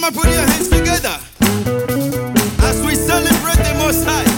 Come and put your hands together as we celebrate the Most High.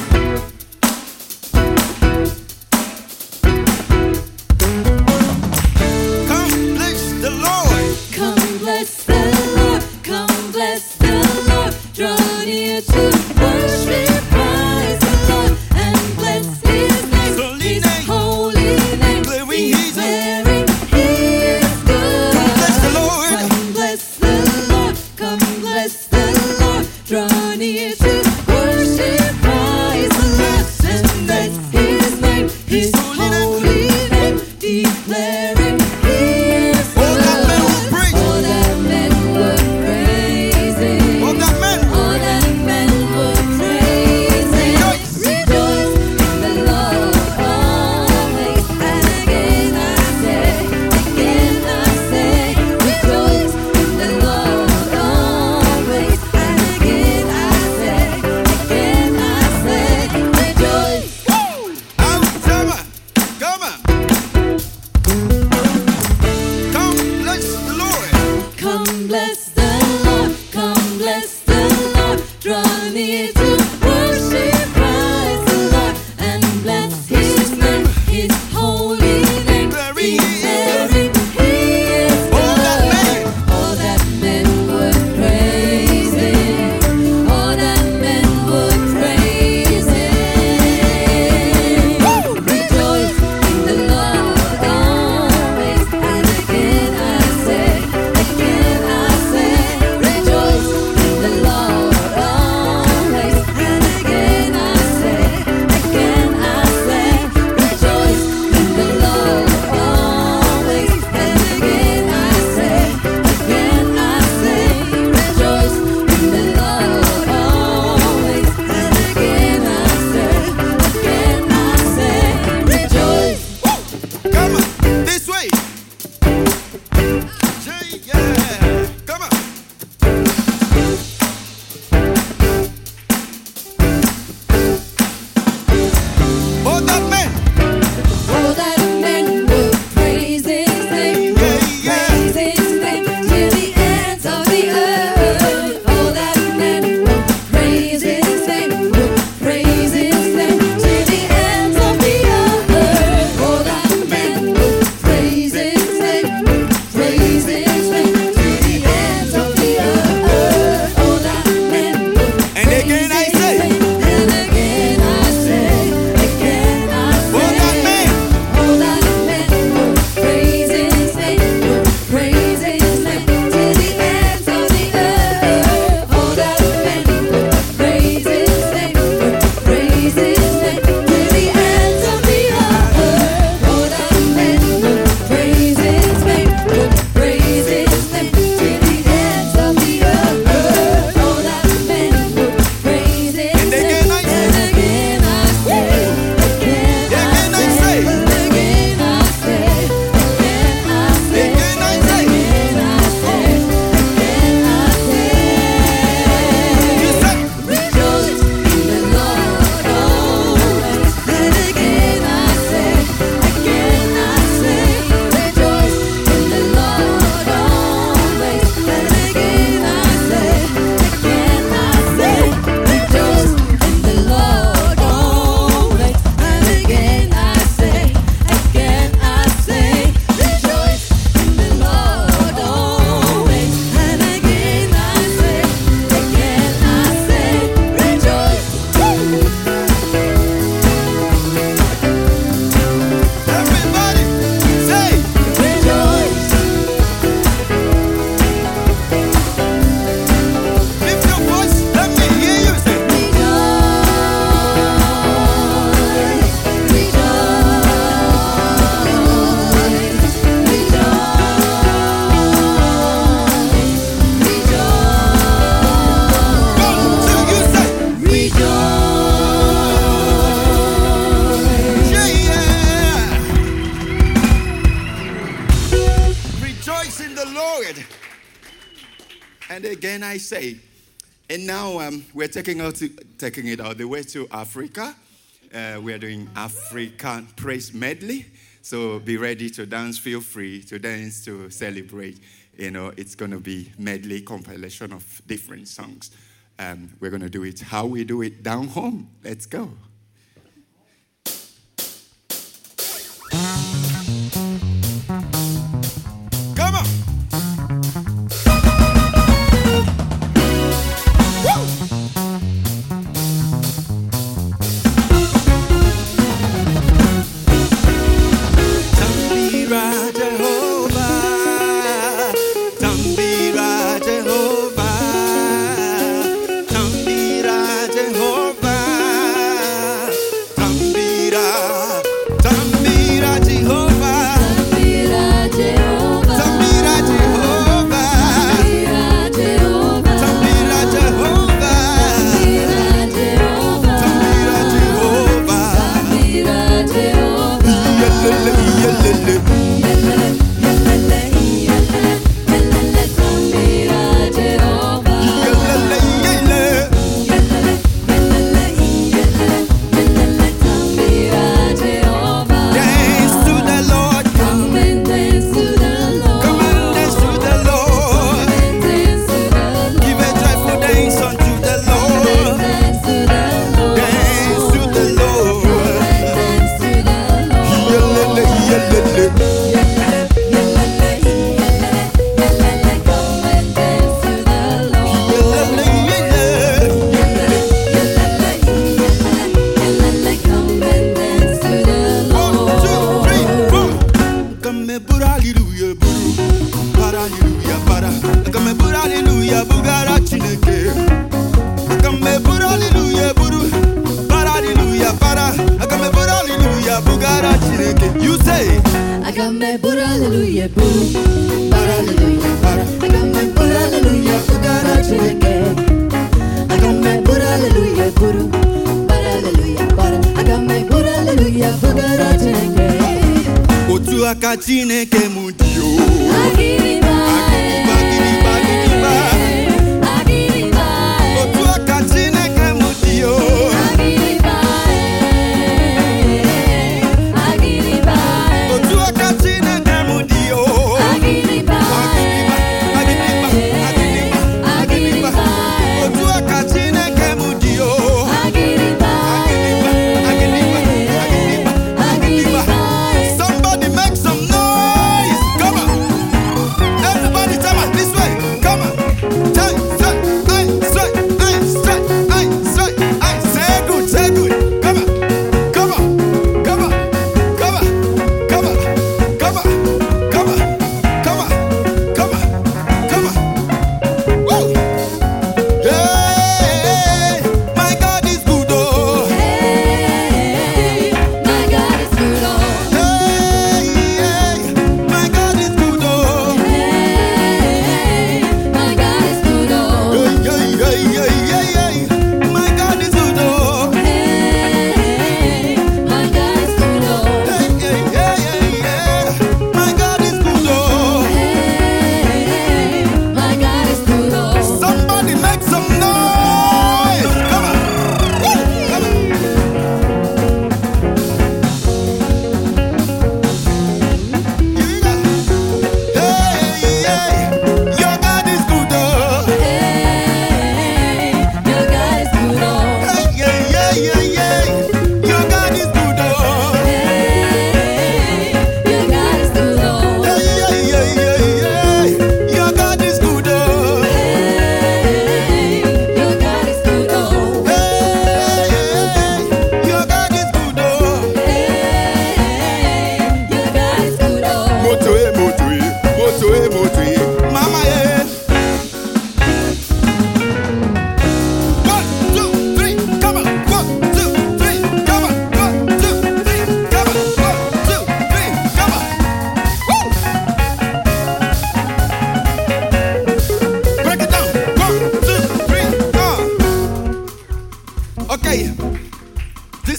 not taking it all the way to Africa. Uh, we are doing African praise medley. So be ready to dance, feel free to dance, to celebrate. You know, it's going to be medley compilation of different songs. Um, we're going to do it how we do it down home. Let's go.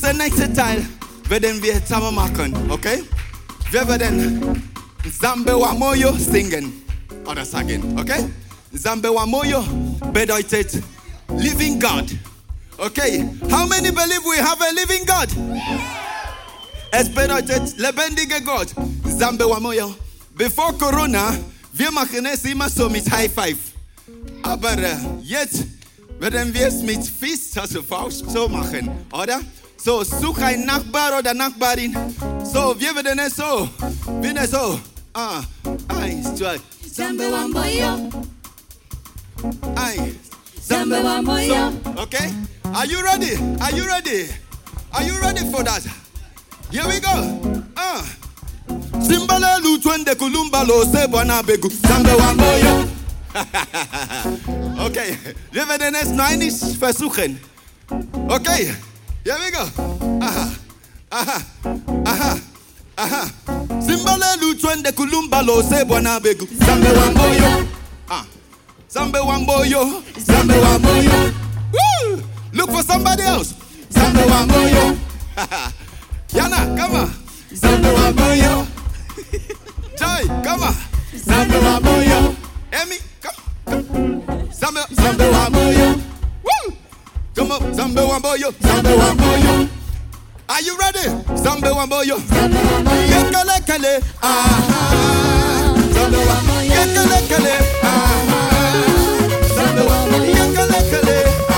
nächste, nächste Teil werden wir zusammen machen, okay? Wir werden Nzambe Moyo singen oder sagen, okay? Nzambe Moyo bedeutet Living God. Okay, how many believe we have a living God? Es bedeutet lebendiger Gott. Nzambe wa Moyo. Corona, wir machen es immer so mit High Five. Aber äh, jetzt werden wir es mit Fist, also Faust, so machen, oder? So zoek hij nachtbaar of de nachtbaarin. Zo, wie hebben er zo? Binnen zo. Ah, ay zwei. Zambe wamboyo. Ay. Zambe wamboyo. Okay. Are you ready? Are you ready? Are you ready for that? Here we go. Ah. Simbala lutwende kulumba lo sebwana begu. Zambe wamboyo. okay. Wir werden es neunisch versuchen. Okay. Here we go. Aha, aha, aha, aha. Simbala lutwende kulumbalo sebwana begu. Zambe wamboyo. Ah. Zambe wamboyo. Zambe wamboyo. Woo! Look for somebody else. Zambe wamboyo. Yana, come on. Zambe wamboyo. Joy, come on. Zambe wamboyo. Come. Zambe, Zambe wamboyo wambo, zambe wambo boy, zambe wambo yo. Are you ready? Zambe boy, yo. kale, ah ha, Zambe wambo, kale, ah ha, Zambe wambo, yekele kele, aha.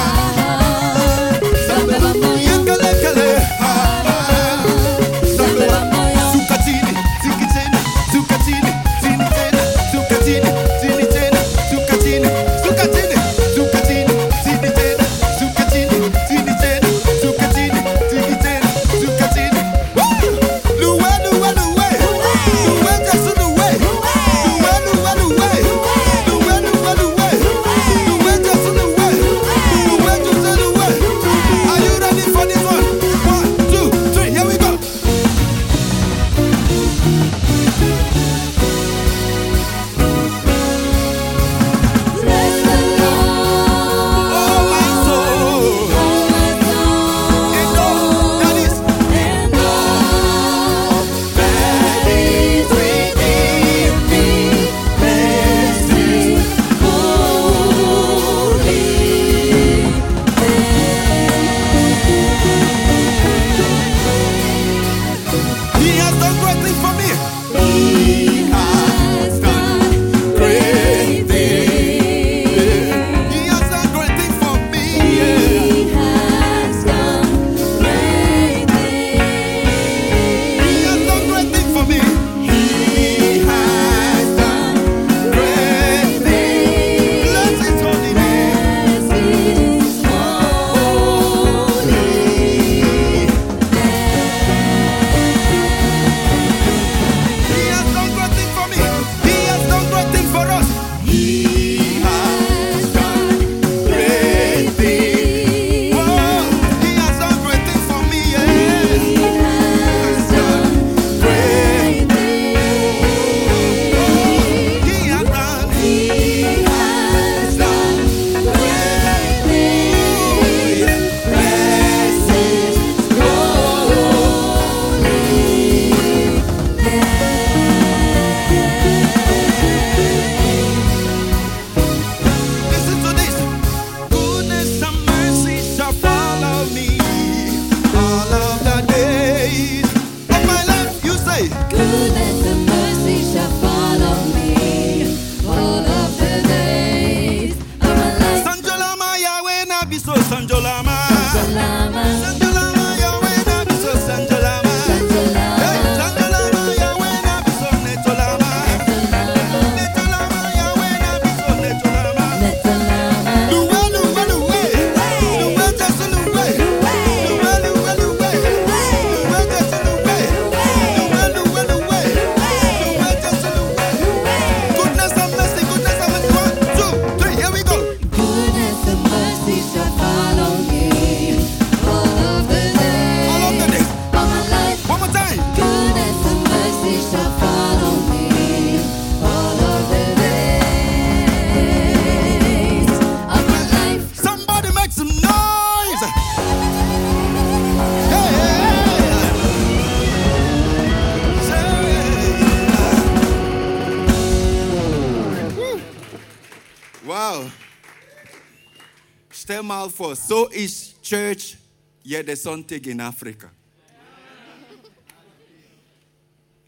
purpose. So is church, yet the something in Africa.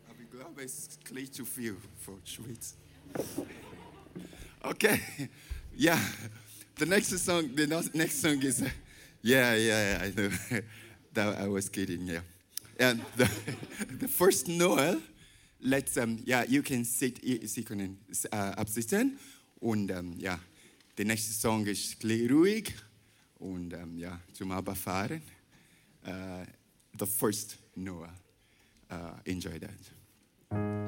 I'll be glad it's clear to feel for Schwitz. Okay, yeah. The next song, the next song is, uh, yeah, yeah, I know. that I was kidding, yeah. And the, the first Noel, let's, um, yeah, you can sit, sit, sitzen, uh, absitzen. and um, yeah. the next song is Klei ruhig. Und um, ja, zum Abfahren. Uh, the first Noel. Uh, enjoy that.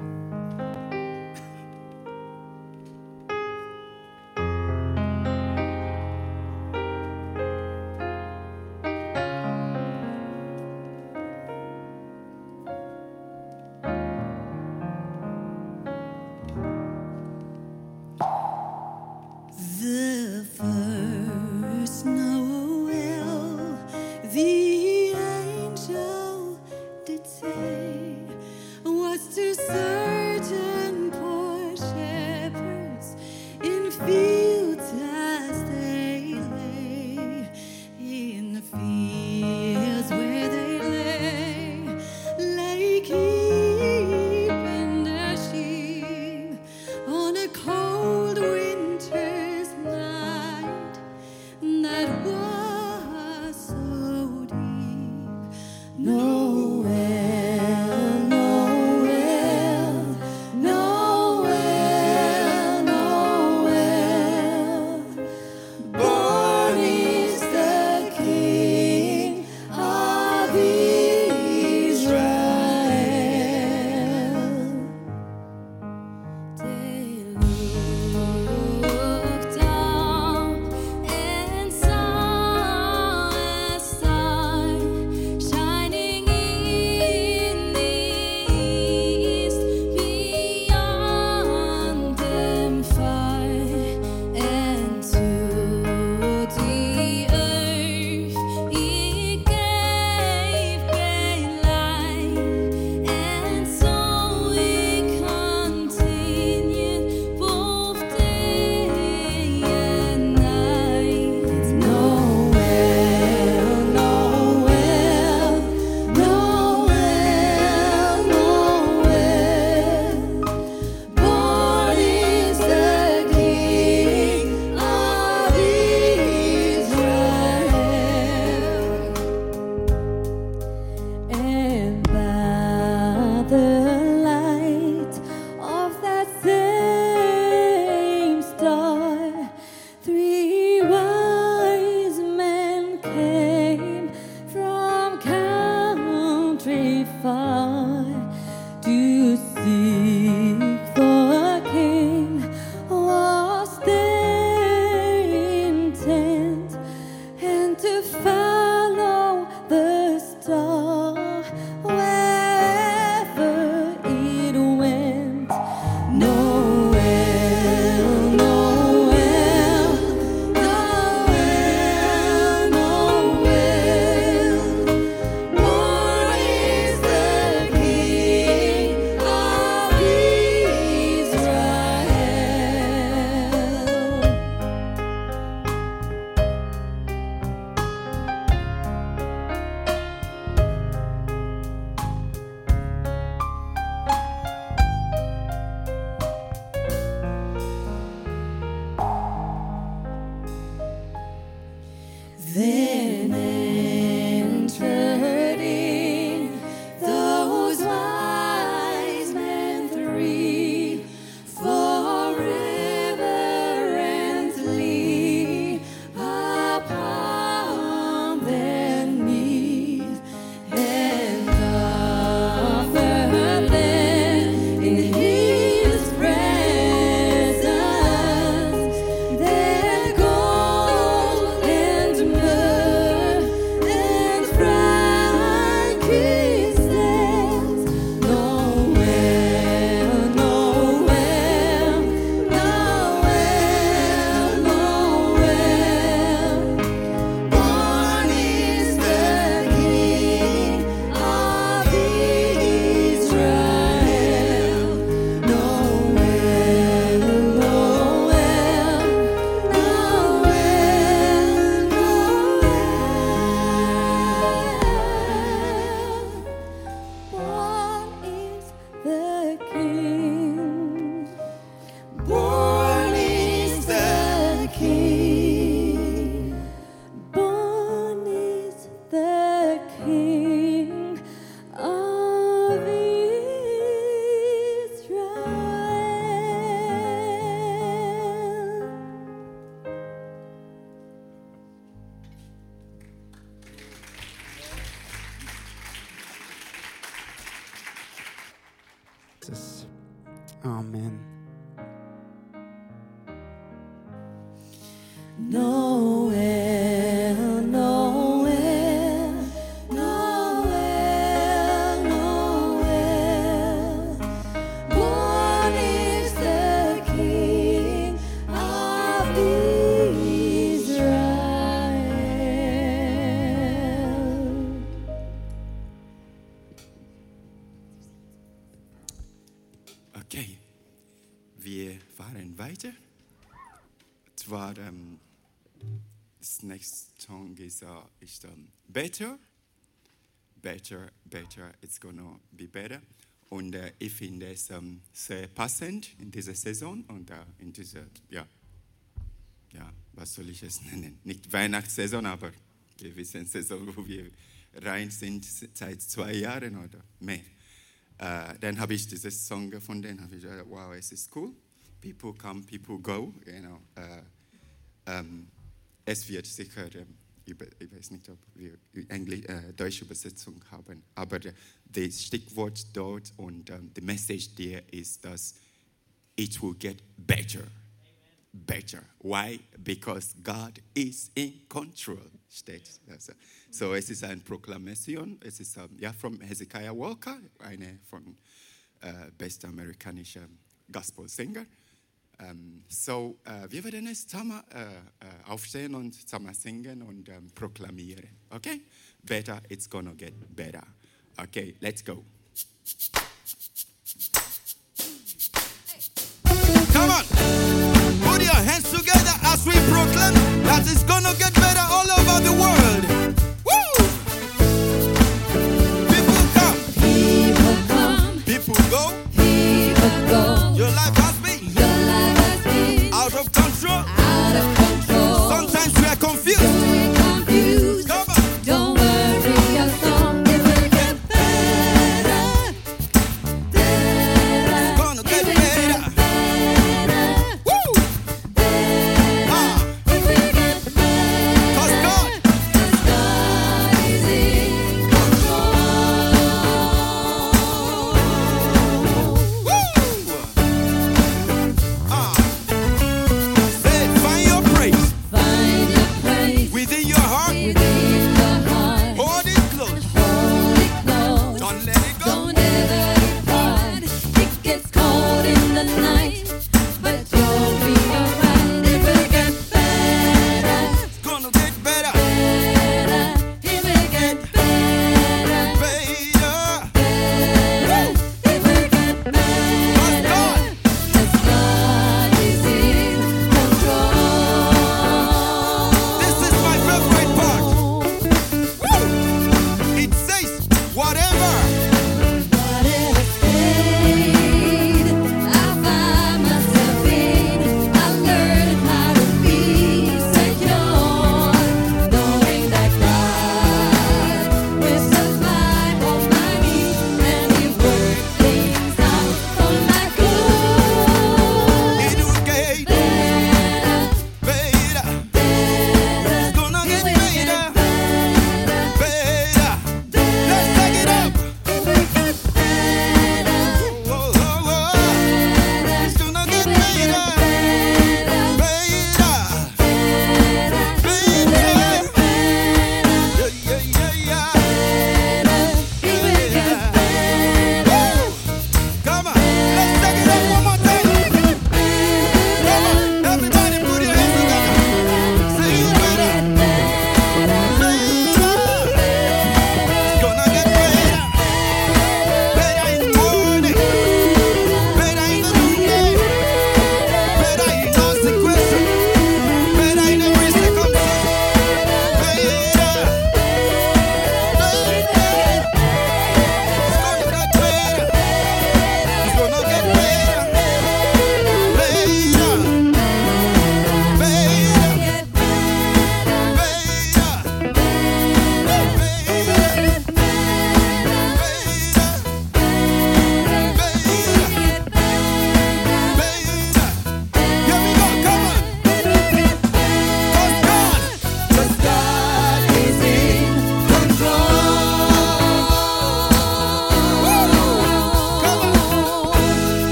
Das nächste Song ist, uh, ist um, Better, Better, Better, it's gonna be better. Und äh, ich finde es ähm, sehr passend in dieser Saison und äh, in dieser, ja, ja, was soll ich es nennen? Nicht Weihnachtssaison, aber wir wissen Saison, wo wir rein sind seit zwei Jahren oder mehr. Äh, dann habe ich dieses Song gefunden, habe ich gedacht, wow, es ist cool. People come, people go, you know. Äh, ähm, es wird sicher, ähm, ich weiß nicht, ob wir Englisch, äh, deutsche Übersetzung haben, aber das Stichwort dort und ähm, die Message there ist, dass it will get better. Better. Why? Because God is in control. Steht. Also, so es ist eine Proklamation. Es ist ähm, ja von Hezekiah Walker, einer von äh, bester amerikanischer Gospel-Singer. Ähm, so, uh, äh, wir werden es zusammen äh, äh, aufstehen und zusammen singen und ähm, proklamieren. Okay? Better, it's gonna get better. Okay, let's go. Come on! Put your hands together as we proclaim that it's gonna get better all over the world.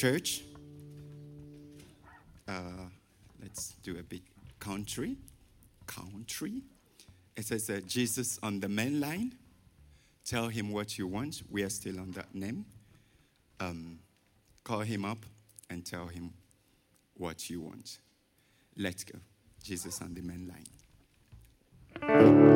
church. Uh, let's do a big country. Country. It says uh, Jesus on the main line. Tell him what you want. We are still on that name. Um, call him up and tell him what you want. Let's go. Jesus on the main line.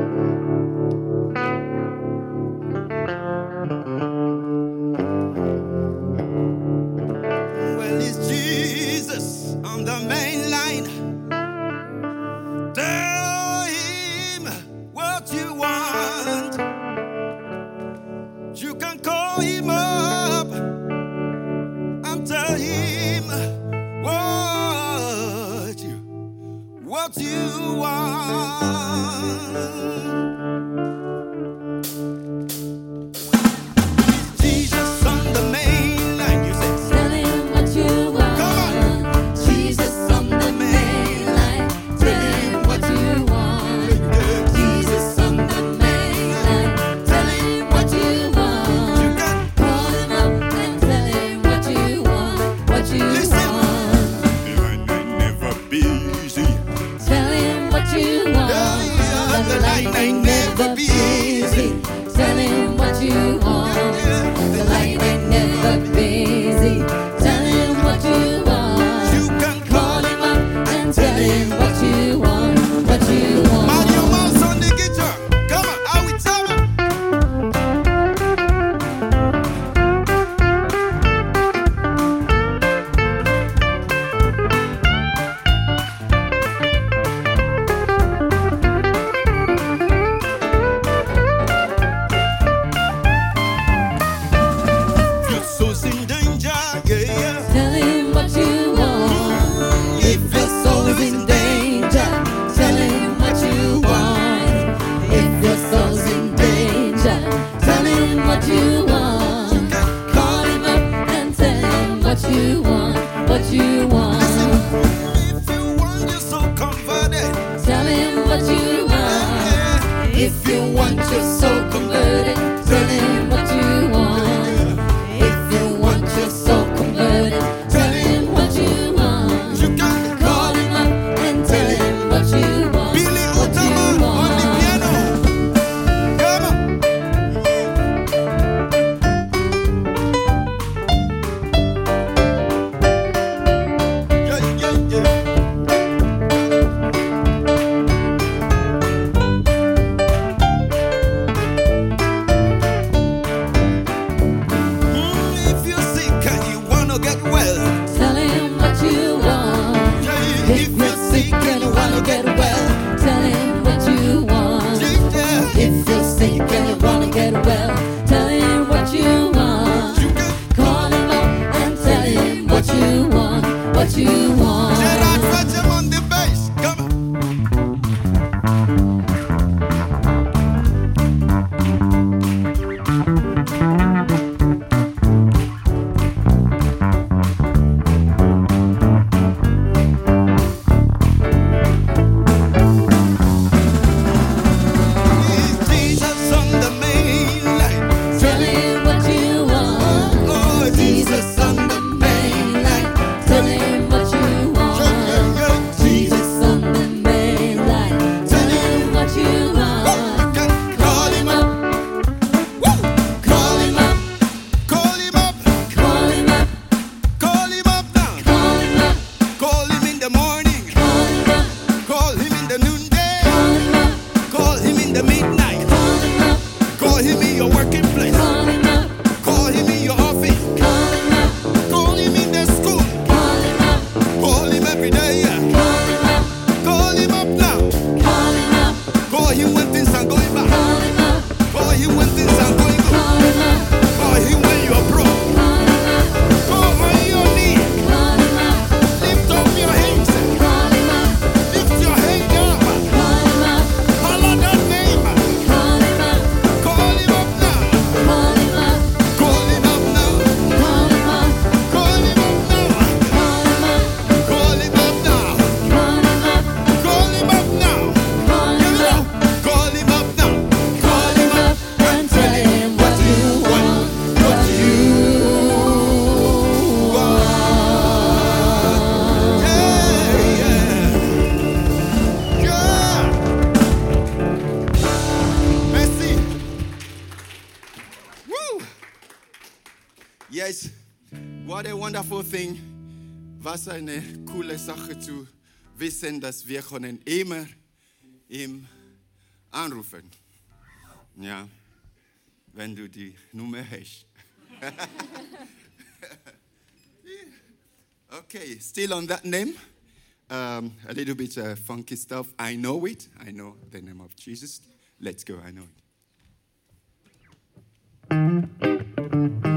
wonderful thing. Was eine coole Sache zu wissen, dass wir können immer ihm anrufen. Ja, wenn du die Nummer hast. okay, still on that name. Um, a little bit uh, funky stuff. I know it. I know the name of Jesus. Let's go. I know it.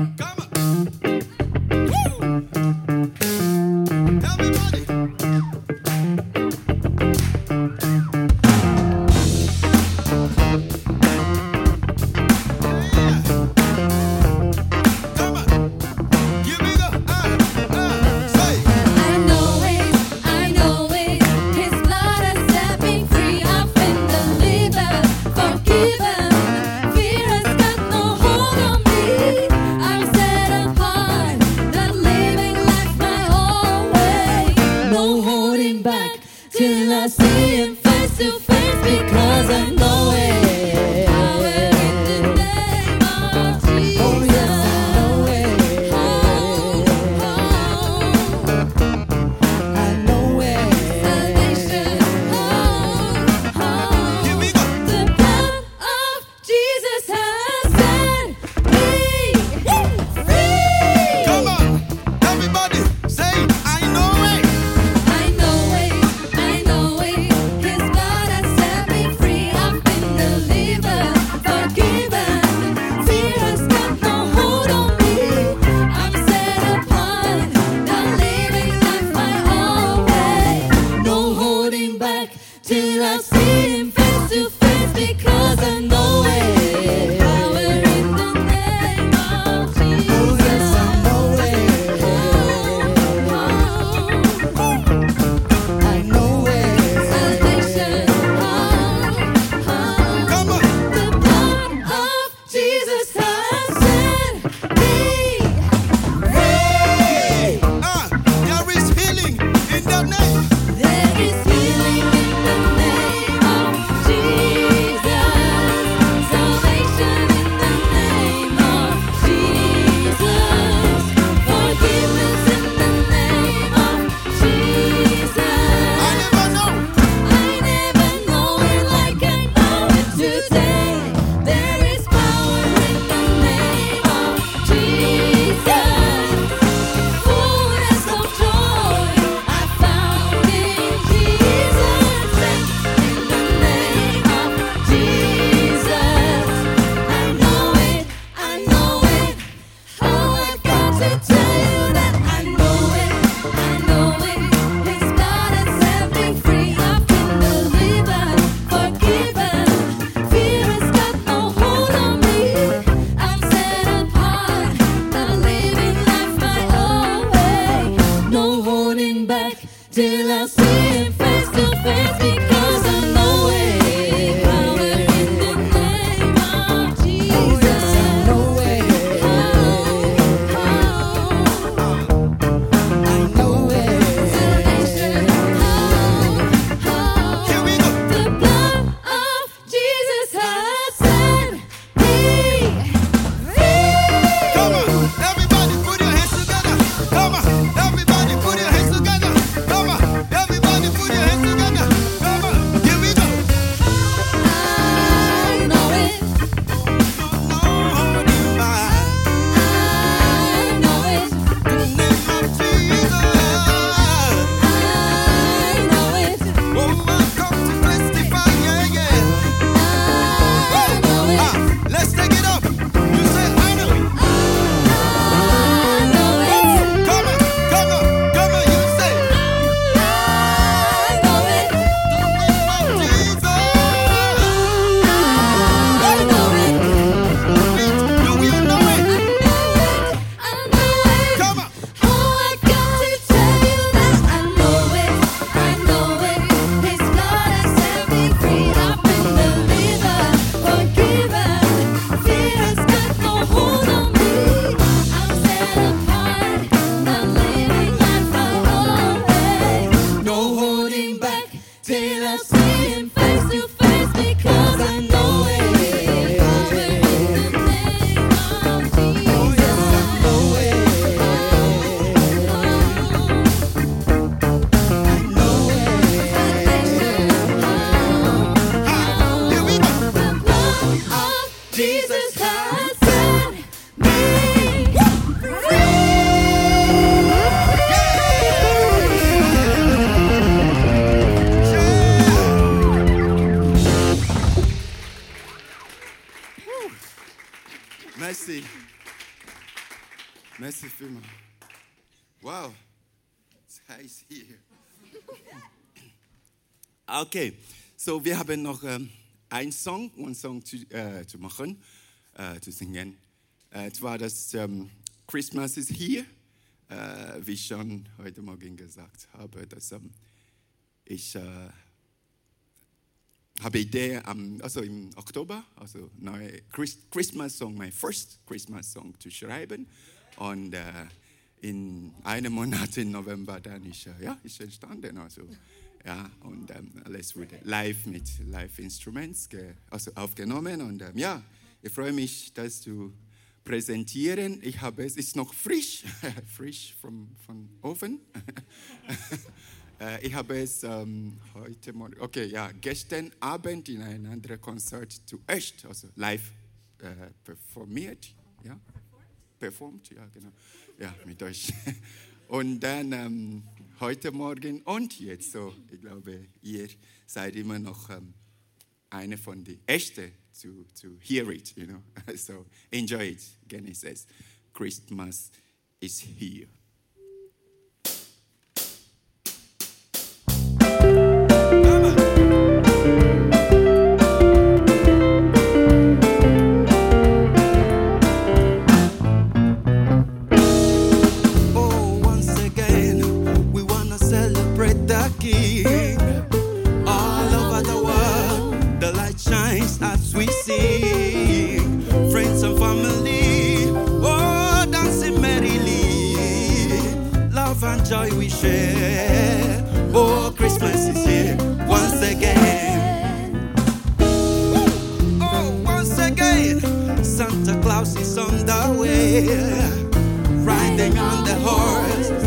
Okay, so wir haben noch ähm, einen Song, einen Song zu, äh, zu machen, äh, zu singen. Äh, zwar das ähm, Christmas is here, äh, wie ich schon heute Morgen gesagt habe, dass ähm, ich äh, habe Idee am, also im Oktober, also neue Chris, Christmas Song, mein first Christmas Song zu schreiben. Und äh, in einem Monat im November dann ist, äh, ja, ist entstanden. Also, ja, und ähm, alles wurde live mit Live-Instruments also aufgenommen. Und ähm, ja, ich freue mich, das zu präsentieren. Ich habe es, ist noch frisch, frisch vom, vom Ofen. Äh, ich habe es ähm, heute Morgen, okay, ja, gestern Abend in ein anderes Konzert zuerst, also live äh, performiert, ja, performt, ja, genau, ja, mit euch. Und dann ähm, heute Morgen und jetzt so, ich glaube, ihr seid immer noch ähm, eine von den ersten zu, zu hear it, you know. So enjoy it. Genesis, Christmas is here. On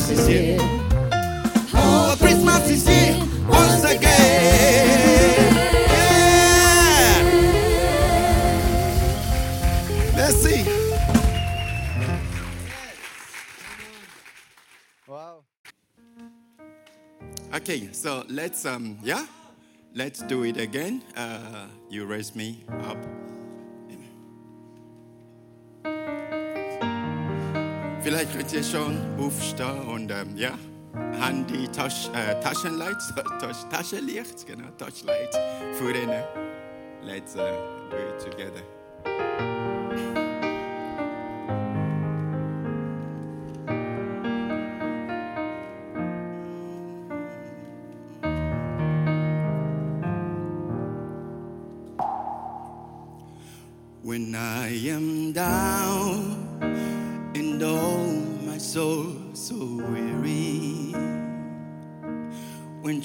Christmas is here. Oh, Christmas is here once again. Let's see. Wow. Okay, so let's um yeah, let's do it again. Uh, you raise me up. Vielleicht könnt ihr schon aufstehen und ähm, ja, Handy, Tasch, äh, Taschenlicht, Tasch, Taschenlicht, genau, Taschenlicht, für vorne. Let's uh, do it together.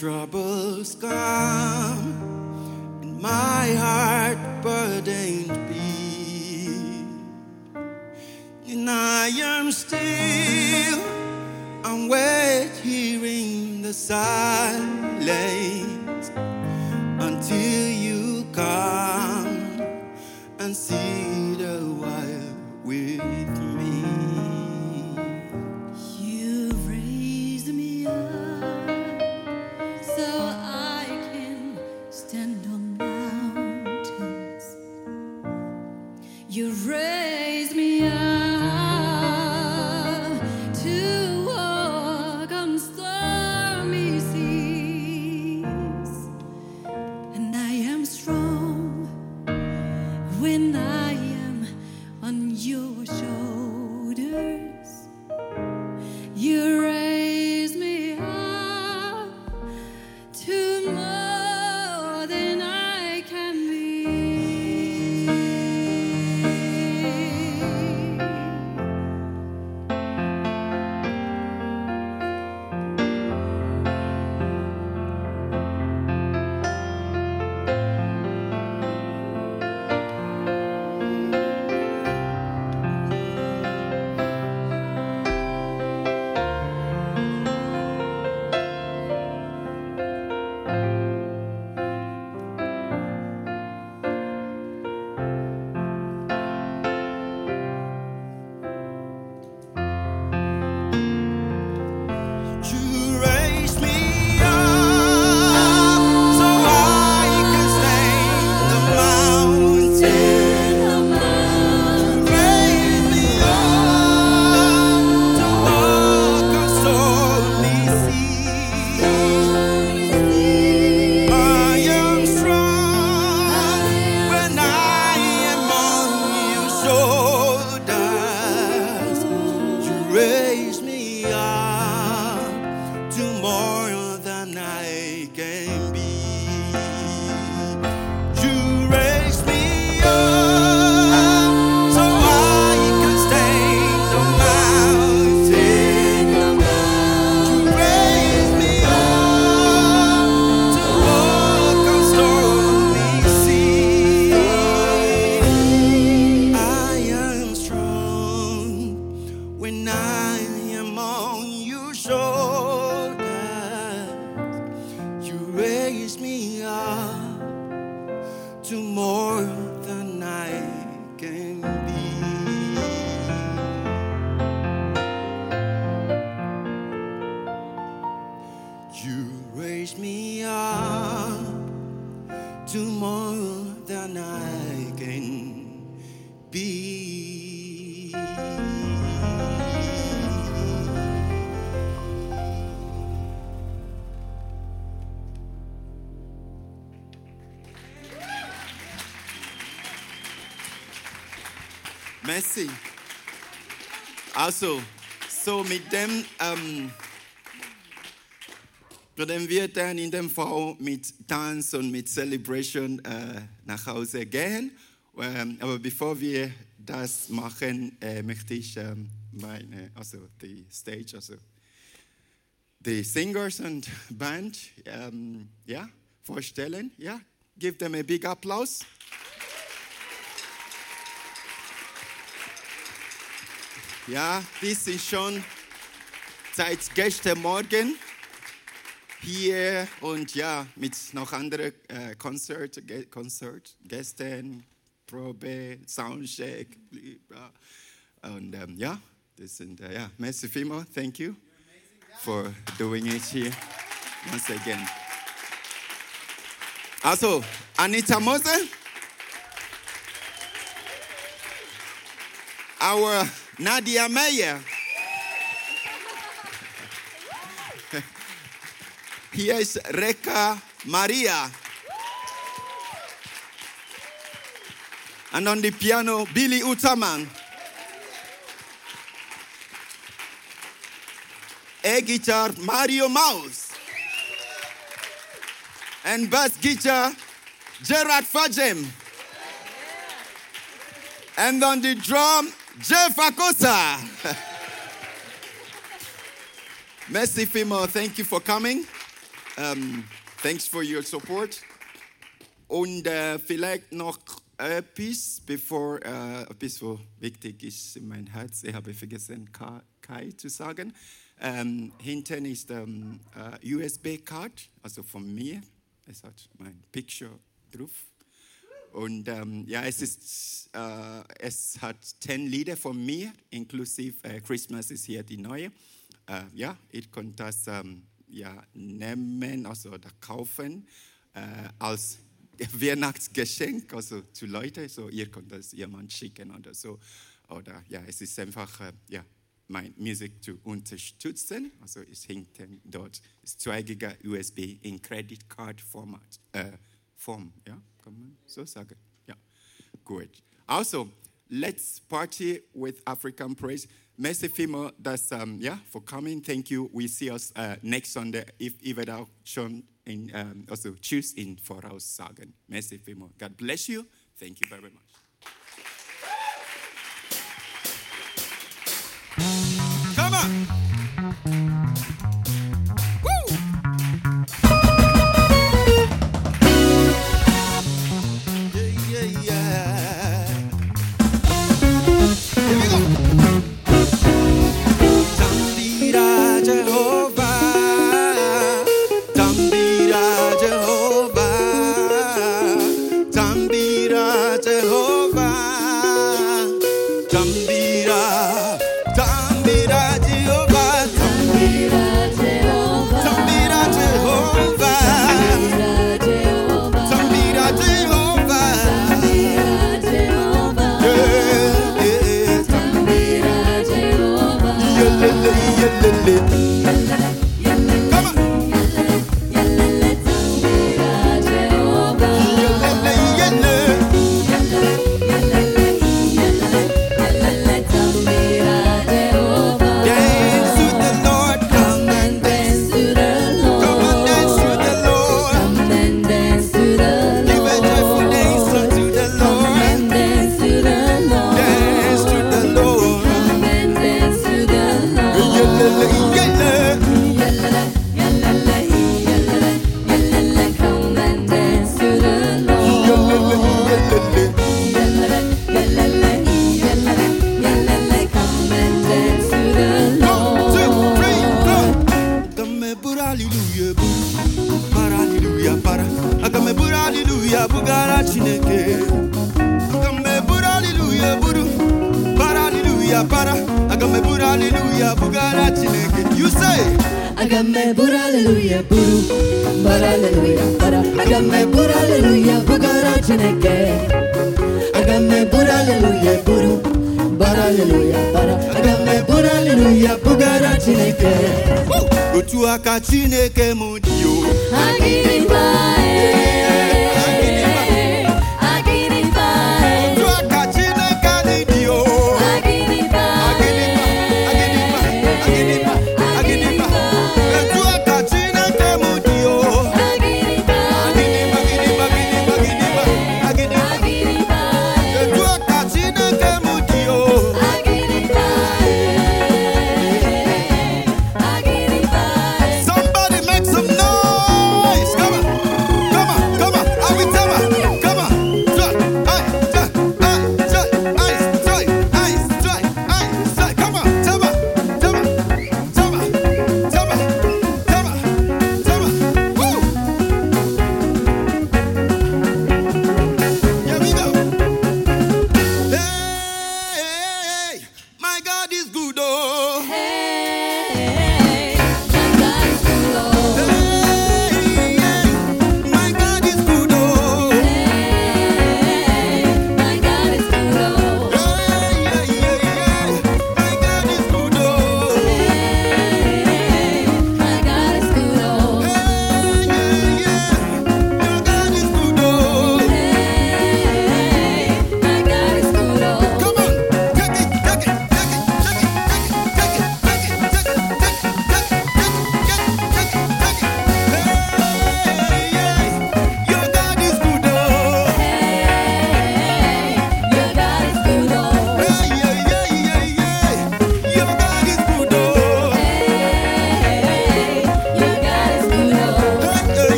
troubles come and my heart burdened be, and I am still, I'm wait hearing the sound. and I am on your shoulders. Merci. Also, so mit dem ähm, würden wir dann in dem Fall mit Tanz und mit Celebration äh, nach Hause gehen. Ähm, aber bevor wir das machen, äh, möchte ich ähm, meine, also die Stage, also die Singers und Band, ähm, ja, vorstellen. Ja, give them a big applause. Ja, die sind schon seit gestern Morgen hier und ja, mit noch anderen äh, Konzert, Konzert, Gästen, Probe, Soundcheck. bla. Und ähm, ja, das sind, äh, ja, merci vielmals, thank you for doing it here once again. Also, Anita Mose, our Nadia Meyer. Here is Reka Maria. And on the piano, Billy Utaman. Air guitar, Mario Mouse. And bass guitar, Gerard Fajem. And on the drum, Jeff Akosa. Merci Fimo, thank you for coming. Um, thanks for your support. Und äh, vielleicht noch etwas, bevor äh, etwas, was wichtig ist in mein Herz. Ich habe vergessen, Ka- Kai zu sagen. Ähm, hinten ist ähm, äh, USB-Card, also von mir. Es hat mein Picture drauf. Und ähm, ja, es, ist, äh, es hat zehn Lieder von mir, inklusive äh, Christmas ist hier die neue. Äh, ja, ihr könnt das ähm, ja, nehmen, also da kaufen äh, als Weihnachtsgeschenk, also zu Leuten, so ihr könnt das jemand schicken oder so. Oder ja, es ist einfach äh, ja, mein Musik zu unterstützen. Also es hängt dort, ist 2 Giga USB in Credit Card Format, äh, Form, ja, so sagen. Ja, gut. Also, let's party with African praise. Merci vielmals, dass, um, yeah, for coming. Thank you. We see us uh, next Sunday, if auch schon in, um, also Tschüss in Voraus sagen. Merci vielmals. God bless you. Thank you very much. Come on. Tambira, Tambira Jehovah, Tambira Jehovah, Tambira Jehovah, yeah, yeah, yelele, yelele.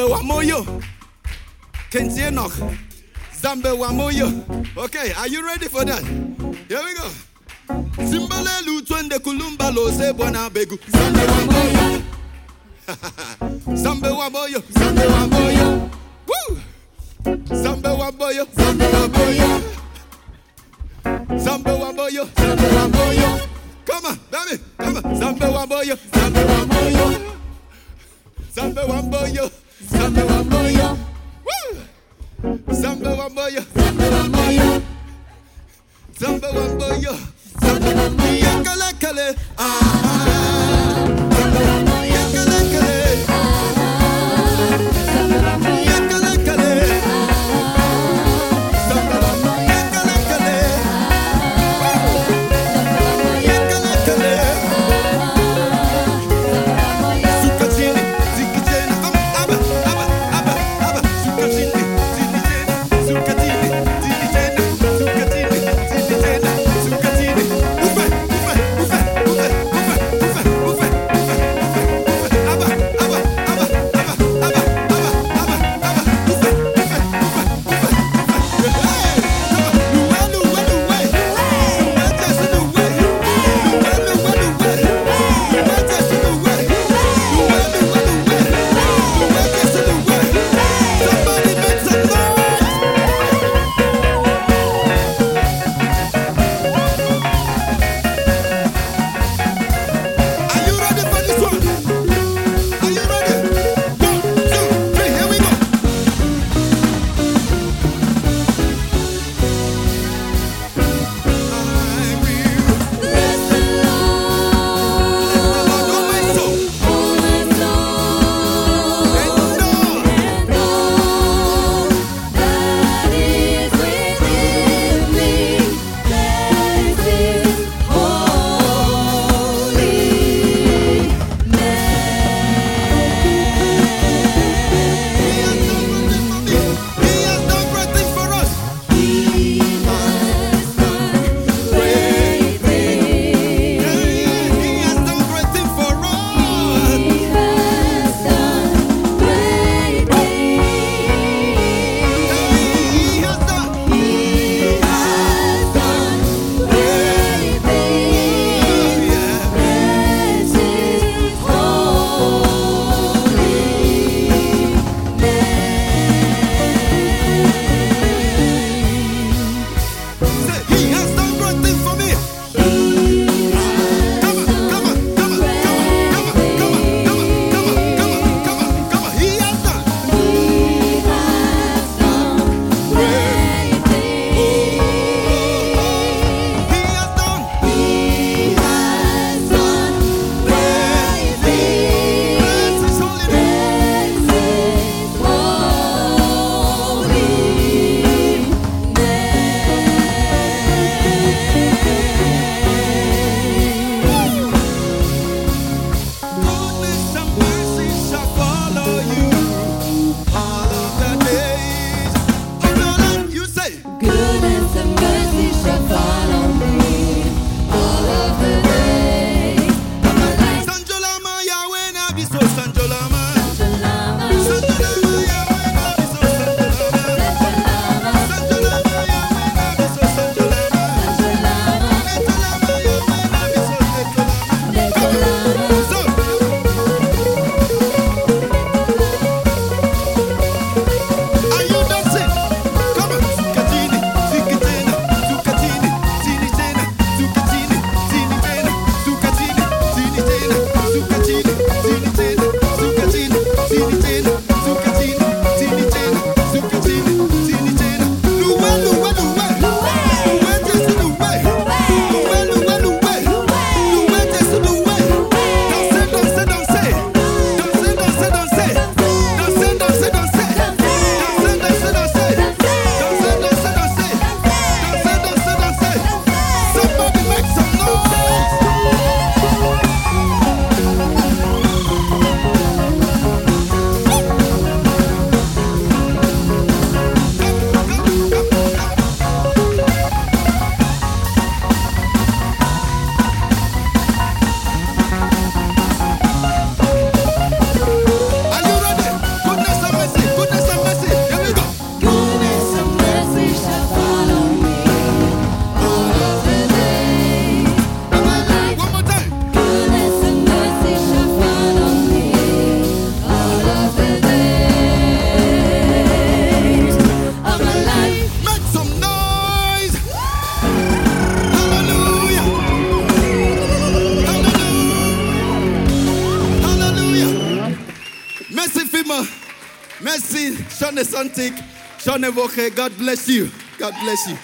Zambe wa moyo. Kenzie Enoch. Zambe wa moyo. Okay, are you ready for that? Here we go. Simbalelu twende kulumba lose bwana begu. Zambe wa moyo. Zambe wa moyo. Zambe wa moyo. Woo! Zambe wa moyo. Zambe wa moyo. Zambe wa moyo. Zambe wa moyo. Come on, baby. Come on. Zambe wa moyo. Zambe wa moyo. Zambe wa moyo. Zambe wa moyo. Woo! Zambe wa moyo. Zambe wa moyo. Zambe wa moyo. Zambe wa moyo. Yakala kale. Ah. Zambe wa moyo. Woche. God bless you. God bless you.